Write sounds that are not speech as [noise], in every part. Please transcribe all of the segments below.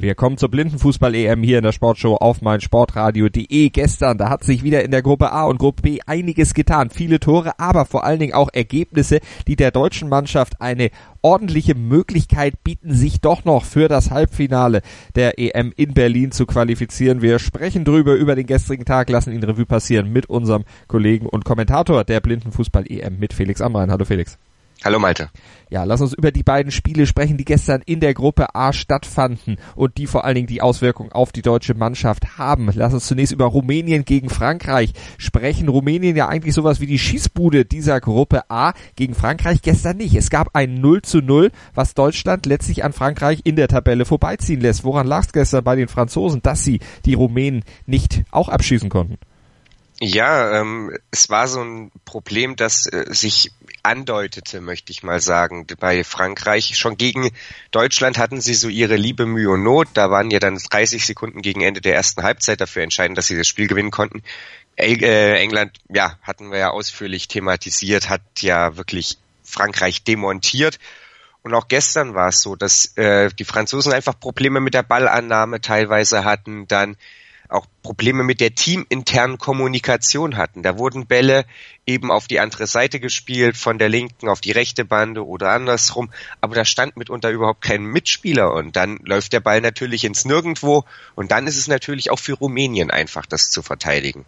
Wir kommen zur Blindenfußball-EM hier in der Sportshow auf meinsportradio.de. Gestern, da hat sich wieder in der Gruppe A und Gruppe B einiges getan. Viele Tore, aber vor allen Dingen auch Ergebnisse, die der deutschen Mannschaft eine ordentliche Möglichkeit bieten, sich doch noch für das Halbfinale der EM in Berlin zu qualifizieren. Wir sprechen drüber über den gestrigen Tag, lassen ihn Revue passieren mit unserem Kollegen und Kommentator der Blindenfußball-EM mit Felix Amrein. Hallo Felix. Hallo Malte. Ja, lass uns über die beiden Spiele sprechen, die gestern in der Gruppe A stattfanden und die vor allen Dingen die Auswirkungen auf die deutsche Mannschaft haben. Lass uns zunächst über Rumänien gegen Frankreich sprechen. Rumänien ja eigentlich sowas wie die Schießbude dieser Gruppe A gegen Frankreich gestern nicht. Es gab ein 0 zu 0, was Deutschland letztlich an Frankreich in der Tabelle vorbeiziehen lässt. Woran lag es gestern bei den Franzosen, dass sie die Rumänen nicht auch abschießen konnten? Ja, ähm, es war so ein Problem, das äh, sich andeutete, möchte ich mal sagen, bei Frankreich. Schon gegen Deutschland hatten sie so ihre Liebe, Mühe und Not. Da waren ja dann 30 Sekunden gegen Ende der ersten Halbzeit dafür entscheidend, dass sie das Spiel gewinnen konnten. Äh, England, ja, hatten wir ja ausführlich thematisiert, hat ja wirklich Frankreich demontiert. Und auch gestern war es so, dass äh, die Franzosen einfach Probleme mit der Ballannahme teilweise hatten, dann auch Probleme mit der teaminternen Kommunikation hatten. Da wurden Bälle eben auf die andere Seite gespielt, von der linken auf die rechte Bande oder andersrum, aber da stand mitunter überhaupt kein Mitspieler und dann läuft der Ball natürlich ins Nirgendwo und dann ist es natürlich auch für Rumänien einfach, das zu verteidigen.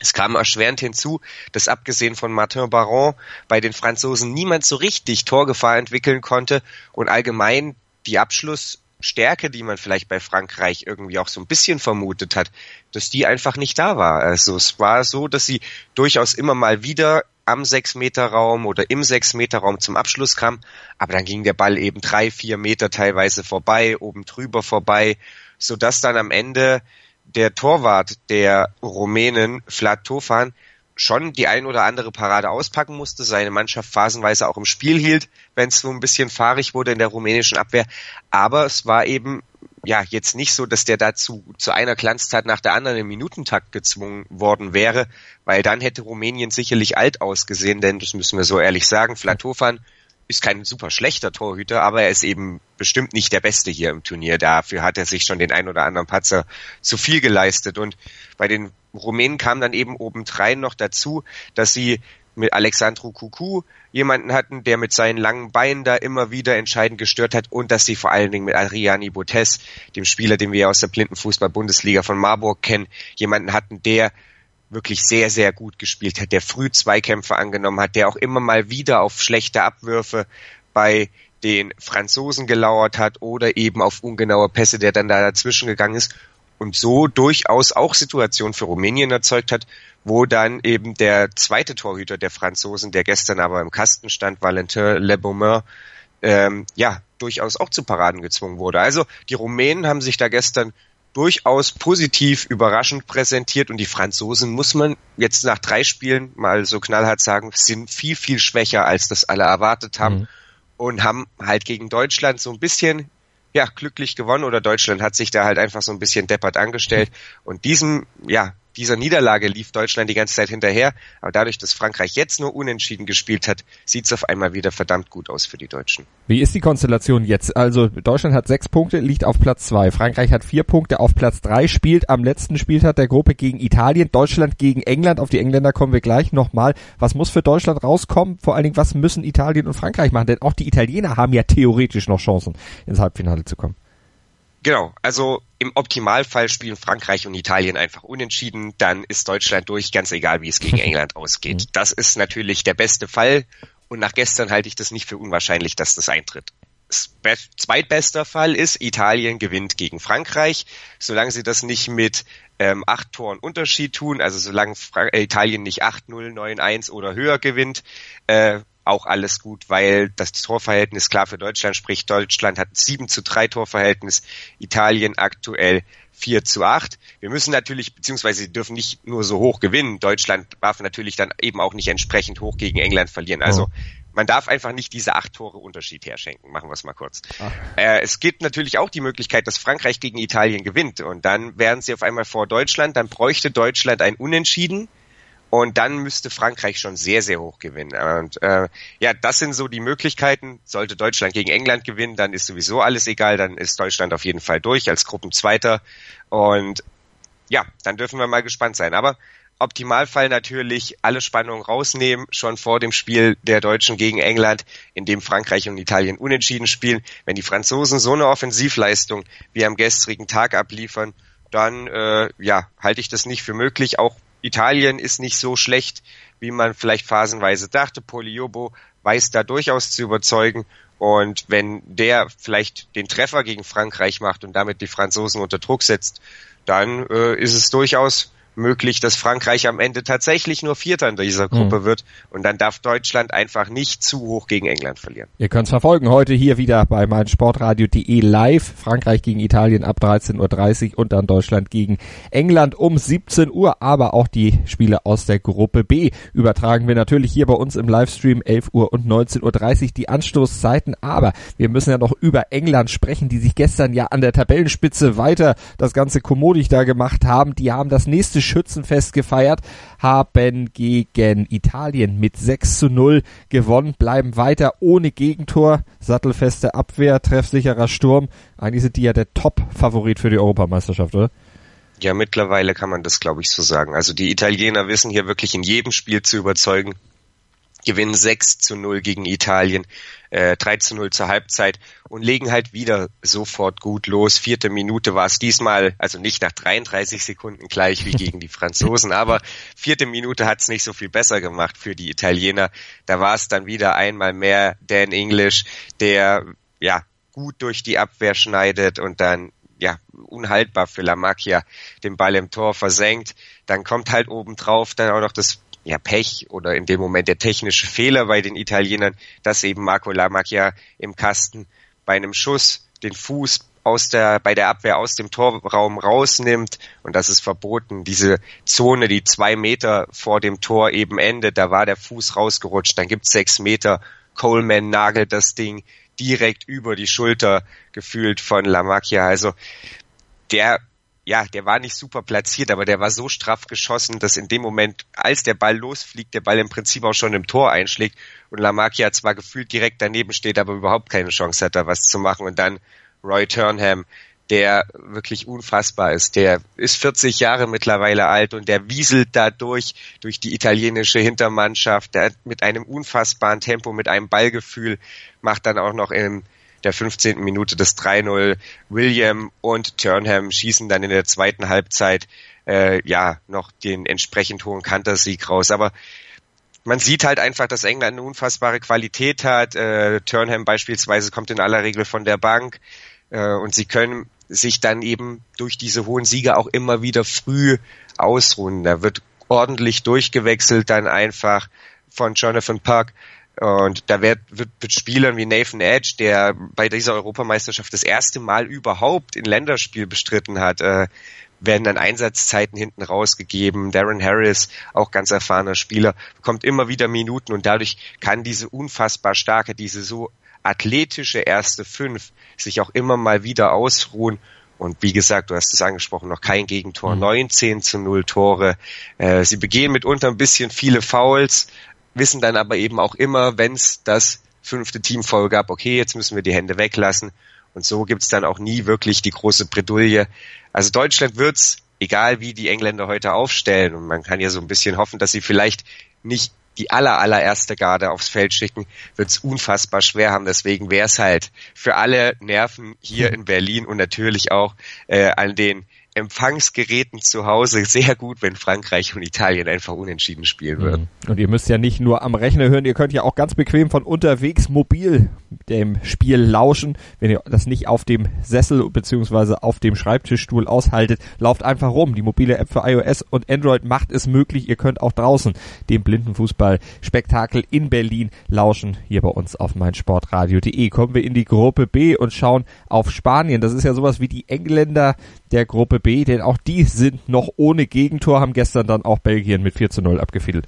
Es kam erschwerend hinzu, dass abgesehen von Martin Baron bei den Franzosen niemand so richtig Torgefahr entwickeln konnte und allgemein die Abschluss Stärke, die man vielleicht bei Frankreich irgendwie auch so ein bisschen vermutet hat, dass die einfach nicht da war. Also es war so, dass sie durchaus immer mal wieder am Sechs-Meter-Raum oder im Sechs-Meter-Raum zum Abschluss kam, aber dann ging der Ball eben drei, vier Meter teilweise vorbei, oben drüber vorbei, so dass dann am Ende der Torwart der Rumänen, Vlad Tofan, schon die ein oder andere Parade auspacken musste, seine Mannschaft phasenweise auch im Spiel hielt, wenn es so ein bisschen fahrig wurde in der rumänischen Abwehr. Aber es war eben ja jetzt nicht so, dass der dazu zu einer Glanztat nach der anderen im Minutentakt gezwungen worden wäre, weil dann hätte Rumänien sicherlich alt ausgesehen, denn das müssen wir so ehrlich sagen, Flatofan ist kein super schlechter Torhüter, aber er ist eben bestimmt nicht der Beste hier im Turnier. Dafür hat er sich schon den ein oder anderen Patzer zu viel geleistet. Und bei den Rumänen kam dann eben obendrein noch dazu, dass sie mit Alexandru Kuku jemanden hatten, der mit seinen langen Beinen da immer wieder entscheidend gestört hat und dass sie vor allen Dingen mit Adriani Botes, dem Spieler, den wir aus der Blindenfußball-Bundesliga von Marburg kennen, jemanden hatten, der wirklich sehr, sehr gut gespielt hat, der früh Zweikämpfe angenommen hat, der auch immer mal wieder auf schlechte Abwürfe bei den Franzosen gelauert hat oder eben auf ungenaue Pässe, der dann da dazwischen gegangen ist und so durchaus auch Situationen für Rumänien erzeugt hat, wo dann eben der zweite Torhüter der Franzosen, der gestern aber im Kasten stand, Valentin Lebaumin, ähm, ja, durchaus auch zu Paraden gezwungen wurde. Also die Rumänen haben sich da gestern durchaus positiv überraschend präsentiert und die Franzosen, muss man jetzt nach drei Spielen mal so knallhart sagen, sind viel, viel schwächer, als das alle erwartet haben mhm. und haben halt gegen Deutschland so ein bisschen ja, glücklich gewonnen oder Deutschland hat sich da halt einfach so ein bisschen deppert angestellt. [laughs] Und diesem, ja, dieser Niederlage lief Deutschland die ganze Zeit hinterher. Aber dadurch, dass Frankreich jetzt nur unentschieden gespielt hat, sieht es auf einmal wieder verdammt gut aus für die Deutschen. Wie ist die Konstellation jetzt? Also Deutschland hat sechs Punkte, liegt auf Platz zwei. Frankreich hat vier Punkte auf Platz drei, spielt am letzten Spieltag der Gruppe gegen Italien. Deutschland gegen England. Auf die Engländer kommen wir gleich nochmal. Was muss für Deutschland rauskommen? Vor allen Dingen, was müssen Italien und Frankreich machen? Denn auch die Italiener haben ja theoretisch noch Chancen, ins Halbfinale zu kommen. Genau, also im Optimalfall spielen Frankreich und Italien einfach unentschieden, dann ist Deutschland durch, ganz egal wie es gegen [laughs] England ausgeht. Mhm. Das ist natürlich der beste Fall und nach gestern halte ich das nicht für unwahrscheinlich, dass das eintritt. Zweitbester Fall ist, Italien gewinnt gegen Frankreich. Solange sie das nicht mit ähm, acht Toren Unterschied tun, also solange Fra äh, Italien nicht 8-0, 9-1 oder höher gewinnt, äh, auch alles gut, weil das Torverhältnis klar für Deutschland spricht. Deutschland hat 7 zu 3 Torverhältnis, Italien aktuell 4 zu 8. Wir müssen natürlich, beziehungsweise sie dürfen nicht nur so hoch gewinnen. Deutschland darf natürlich dann eben auch nicht entsprechend hoch gegen England verlieren. Also oh. man darf einfach nicht diese acht Tore Unterschied herschenken. Machen wir es mal kurz. Äh, es gibt natürlich auch die Möglichkeit, dass Frankreich gegen Italien gewinnt und dann wären sie auf einmal vor Deutschland. Dann bräuchte Deutschland ein Unentschieden und dann müsste Frankreich schon sehr, sehr hoch gewinnen. Und äh, ja, das sind so die Möglichkeiten. Sollte Deutschland gegen England gewinnen, dann ist sowieso alles egal. Dann ist Deutschland auf jeden Fall durch als Gruppenzweiter. Und ja, dann dürfen wir mal gespannt sein. Aber Optimalfall natürlich alle Spannungen rausnehmen, schon vor dem Spiel der Deutschen gegen England, in dem Frankreich und Italien unentschieden spielen. Wenn die Franzosen so eine Offensivleistung wie am gestrigen Tag abliefern, dann äh, ja, halte ich das nicht für möglich, auch Italien ist nicht so schlecht, wie man vielleicht phasenweise dachte. Poliobo weiß da durchaus zu überzeugen. Und wenn der vielleicht den Treffer gegen Frankreich macht und damit die Franzosen unter Druck setzt, dann äh, ist es durchaus möglich, dass Frankreich am Ende tatsächlich nur Vierter in dieser Gruppe mhm. wird und dann darf Deutschland einfach nicht zu hoch gegen England verlieren. Ihr könnt es verfolgen heute hier wieder bei meinsportradio.de live. Frankreich gegen Italien ab 13.30 Uhr und dann Deutschland gegen England um 17 Uhr, aber auch die Spiele aus der Gruppe B übertragen wir natürlich hier bei uns im Livestream 11 Uhr und 19.30 Uhr die Anstoßzeiten, aber wir müssen ja noch über England sprechen, die sich gestern ja an der Tabellenspitze weiter das ganze kommodig da gemacht haben. Die haben das nächste Schützenfest gefeiert, haben gegen Italien mit 6 zu 0 gewonnen, bleiben weiter ohne Gegentor, sattelfeste Abwehr, treffsicherer Sturm. Eigentlich sind die ja der Top-Favorit für die Europameisterschaft, oder? Ja, mittlerweile kann man das, glaube ich, so sagen. Also die Italiener wissen hier wirklich in jedem Spiel zu überzeugen gewinnen 6 zu 0 gegen Italien, äh, 3 zu 0 zur Halbzeit und legen halt wieder sofort gut los. Vierte Minute war es diesmal, also nicht nach 33 Sekunden gleich wie gegen die Franzosen, aber vierte Minute hat es nicht so viel besser gemacht für die Italiener. Da war es dann wieder einmal mehr Dan English, der ja gut durch die Abwehr schneidet und dann ja, unhaltbar für La Macchia den Ball im Tor versenkt. Dann kommt halt obendrauf dann auch noch das ja, Pech oder in dem Moment der technische Fehler bei den Italienern, dass eben Marco Lamacchia im Kasten bei einem Schuss den Fuß aus der, bei der Abwehr aus dem Torraum rausnimmt und das ist verboten. Diese Zone, die zwei Meter vor dem Tor eben endet, da war der Fuß rausgerutscht, dann gibt's sechs Meter. Coleman nagelt das Ding direkt über die Schulter gefühlt von Lamacchia. Also der ja, der war nicht super platziert, aber der war so straff geschossen, dass in dem Moment, als der Ball losfliegt, der Ball im Prinzip auch schon im Tor einschlägt und Lamakia zwar gefühlt direkt daneben steht, aber überhaupt keine Chance hat, da was zu machen und dann Roy Turnham, der wirklich unfassbar ist. Der ist 40 Jahre mittlerweile alt und der wieselt da durch, die italienische Hintermannschaft, der mit einem unfassbaren Tempo, mit einem Ballgefühl, macht dann auch noch im der 15. Minute das 3-0. William und Turnham schießen dann in der zweiten Halbzeit äh, ja noch den entsprechend hohen Kantersieg raus. Aber man sieht halt einfach, dass England eine unfassbare Qualität hat. Äh, Turnham beispielsweise kommt in aller Regel von der Bank äh, und sie können sich dann eben durch diese hohen Siege auch immer wieder früh ausruhen. Da wird ordentlich durchgewechselt dann einfach von Jonathan Park und da wird, wird mit Spielern wie Nathan Edge, der bei dieser Europameisterschaft das erste Mal überhaupt in Länderspiel bestritten hat, äh, werden dann Einsatzzeiten hinten rausgegeben. Darren Harris, auch ganz erfahrener Spieler, bekommt immer wieder Minuten und dadurch kann diese unfassbar starke, diese so athletische erste Fünf sich auch immer mal wieder ausruhen. Und wie gesagt, du hast es angesprochen, noch kein Gegentor, mhm. 19 zu 0 Tore. Äh, sie begehen mitunter ein bisschen viele Fouls, wissen dann aber eben auch immer, wenn es das fünfte Team voll gab, okay, jetzt müssen wir die Hände weglassen. Und so gibt's dann auch nie wirklich die große Bredouille. Also Deutschland wird's, egal wie die Engländer heute aufstellen, und man kann ja so ein bisschen hoffen, dass sie vielleicht nicht die aller, allererste Garde aufs Feld schicken, wird's unfassbar schwer haben. Deswegen wäre es halt für alle Nerven hier in Berlin und natürlich auch äh, an den Empfangsgeräten zu Hause sehr gut, wenn Frankreich und Italien einfach unentschieden spielen würden. Mhm. Und ihr müsst ja nicht nur am Rechner hören, ihr könnt ja auch ganz bequem von unterwegs mobil dem Spiel lauschen. Wenn ihr das nicht auf dem Sessel beziehungsweise auf dem Schreibtischstuhl aushaltet, lauft einfach rum. Die mobile App für iOS und Android macht es möglich. Ihr könnt auch draußen dem Blindenfußball-Spektakel in Berlin lauschen. Hier bei uns auf meinsportradio.de. Kommen wir in die Gruppe B und schauen auf Spanien. Das ist ja sowas wie die Engländer der Gruppe B Denn auch die sind noch ohne Gegentor, haben gestern dann auch Belgien mit 4 zu 0 abgefädelt.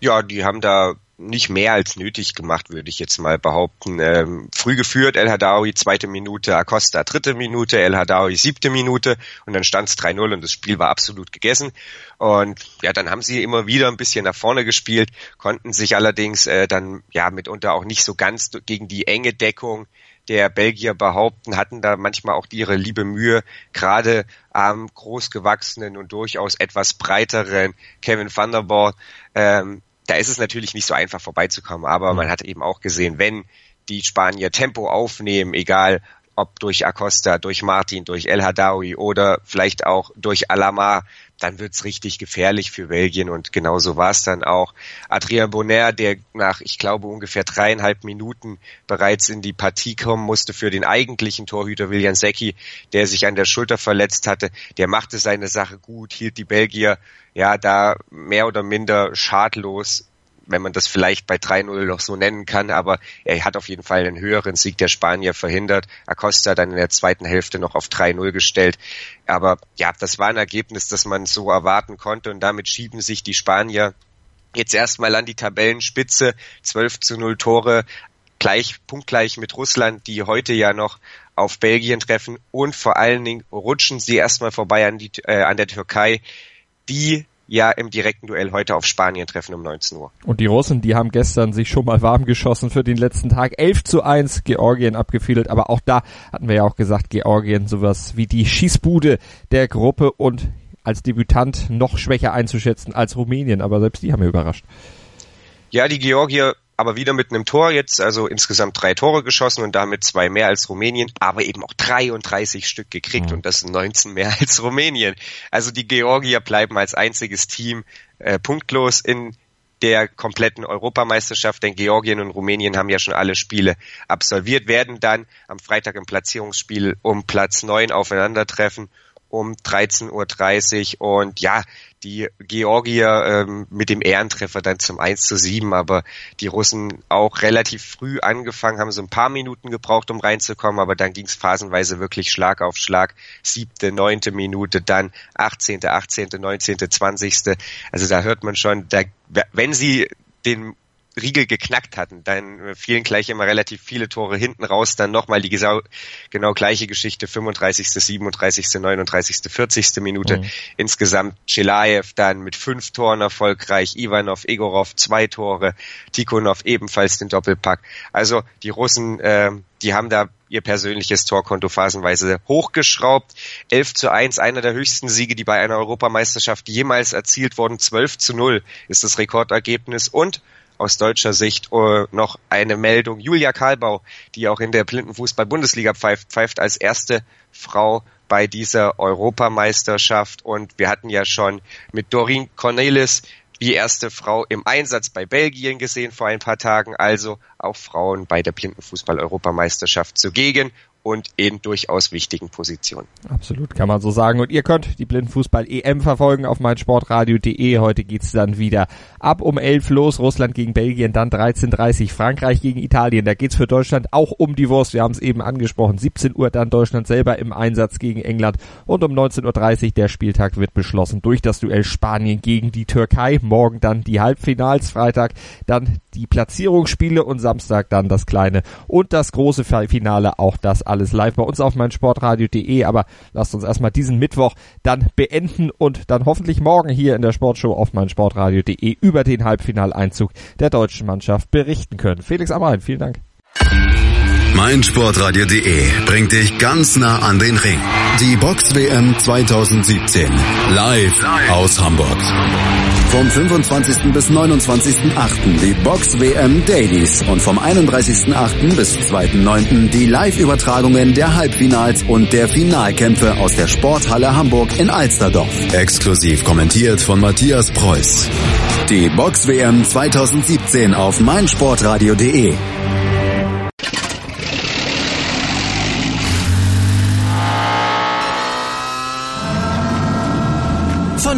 Ja, die haben da nicht mehr als nötig gemacht, würde ich jetzt mal behaupten. Ähm, früh geführt, El Hadawi zweite Minute, Acosta dritte Minute, El Hadawi siebte Minute und dann stand es 3-0 und das Spiel war absolut gegessen. Und ja, dann haben sie immer wieder ein bisschen nach vorne gespielt, konnten sich allerdings äh, dann ja mitunter auch nicht so ganz gegen die enge Deckung der Belgier behaupten, hatten da manchmal auch ihre liebe Mühe, gerade am großgewachsenen und durchaus etwas breiteren Kevin van der Boer ähm, da ist es natürlich nicht so einfach vorbeizukommen, aber man hat eben auch gesehen, wenn die Spanier Tempo aufnehmen, egal ob durch Acosta, durch Martin, durch El Hadawi oder vielleicht auch durch Alamar, dann wird's richtig gefährlich für Belgien und genauso war es dann auch. Adrien Bonner, der nach, ich glaube, ungefähr dreieinhalb Minuten bereits in die Partie kommen musste für den eigentlichen Torhüter William Secchi, der sich an der Schulter verletzt hatte, der machte seine Sache gut, hielt die Belgier ja da mehr oder minder schadlos wenn man das vielleicht bei 3-0 noch so nennen kann, aber er hat auf jeden Fall einen höheren Sieg der Spanier verhindert. Acosta dann in der zweiten Hälfte noch auf 3-0 gestellt. Aber ja, das war ein Ergebnis, das man so erwarten konnte und damit schieben sich die Spanier jetzt erstmal an die Tabellenspitze. 12 zu 0 Tore, gleich, punktgleich mit Russland, die heute ja noch auf Belgien treffen und vor allen Dingen rutschen sie erstmal vorbei an, die, äh, an der Türkei, die ja im direkten Duell heute auf Spanien treffen um 19 Uhr. Und die Russen, die haben gestern sich schon mal warm geschossen für den letzten Tag. 11 zu 1 Georgien abgefädelt, aber auch da hatten wir ja auch gesagt, Georgien sowas wie die Schießbude der Gruppe und als Debütant noch schwächer einzuschätzen als Rumänien, aber selbst die haben mir überrascht. Ja, die Georgier aber wieder mit einem Tor jetzt, also insgesamt drei Tore geschossen und damit zwei mehr als Rumänien, aber eben auch 33 Stück gekriegt mhm. und das sind 19 mehr [laughs] als Rumänien. Also die Georgier bleiben als einziges Team äh, punktlos in der kompletten Europameisterschaft, denn Georgien und Rumänien haben ja schon alle Spiele absolviert, werden dann am Freitag im Platzierungsspiel um Platz neun aufeinandertreffen um 13.30 Uhr und ja, die Georgier ähm, mit dem Ehrentreffer dann zum 1 zu 7, aber die Russen auch relativ früh angefangen, haben so ein paar Minuten gebraucht, um reinzukommen, aber dann ging es phasenweise wirklich Schlag auf Schlag. Siebte, neunte Minute, dann 18., 18., 19., 20. Also da hört man schon, da, wenn sie den Riegel geknackt hatten, dann fielen gleich immer relativ viele Tore hinten raus, dann nochmal die genau, genau gleiche Geschichte, 35., 37., 39., 40. Minute. Mhm. Insgesamt Chelaev dann mit fünf Toren erfolgreich, Ivanov, Egorov zwei Tore, Tikhonov ebenfalls den Doppelpack. Also die Russen, äh, die haben da ihr persönliches Torkonto phasenweise hochgeschraubt. 11 zu 1, einer der höchsten Siege, die bei einer Europameisterschaft jemals erzielt wurden. 12 zu 0 ist das Rekordergebnis und aus deutscher Sicht uh, noch eine Meldung. Julia Karlbau, die auch in der Blindenfußball-Bundesliga pfeift, pfeift als erste Frau bei dieser Europameisterschaft. Und wir hatten ja schon mit Doreen Cornelis die erste Frau im Einsatz bei Belgien gesehen vor ein paar Tagen, also auch Frauen bei der Blindenfußball-Europameisterschaft zugegen und in durchaus wichtigen Positionen. Absolut, kann man so sagen. Und ihr könnt die Blindenfußball-EM verfolgen auf meinsportradio.de. Heute geht's dann wieder ab um 11 los. Russland gegen Belgien, dann 13.30 Frankreich gegen Italien. Da geht's für Deutschland auch um die Wurst. Wir haben es eben angesprochen. 17 Uhr dann Deutschland selber im Einsatz gegen England. Und um 19.30 Uhr der Spieltag wird beschlossen durch das Duell Spanien gegen die Türkei. Morgen dann die Halbfinals, Freitag dann die Platzierungsspiele und Samstag dann das kleine und das große Finale. Auch das alles live bei uns auf meinsportradio.de. Aber lasst uns erstmal diesen Mittwoch dann beenden und dann hoffentlich morgen hier in der Sportshow auf meinsportradio.de über den Halbfinaleinzug der deutschen Mannschaft berichten können. Felix Amrein, vielen Dank meinsportradio.de bringt dich ganz nah an den Ring. Die Box WM 2017 live aus Hamburg. Vom 25. bis 29.8. die Box WM Dailies und vom 31.8. bis 2.9. die Live-Übertragungen der Halbfinals und der Finalkämpfe aus der Sporthalle Hamburg in Alsterdorf. Exklusiv kommentiert von Matthias Preuß. Die Box WM 2017 auf meinsportradio.de.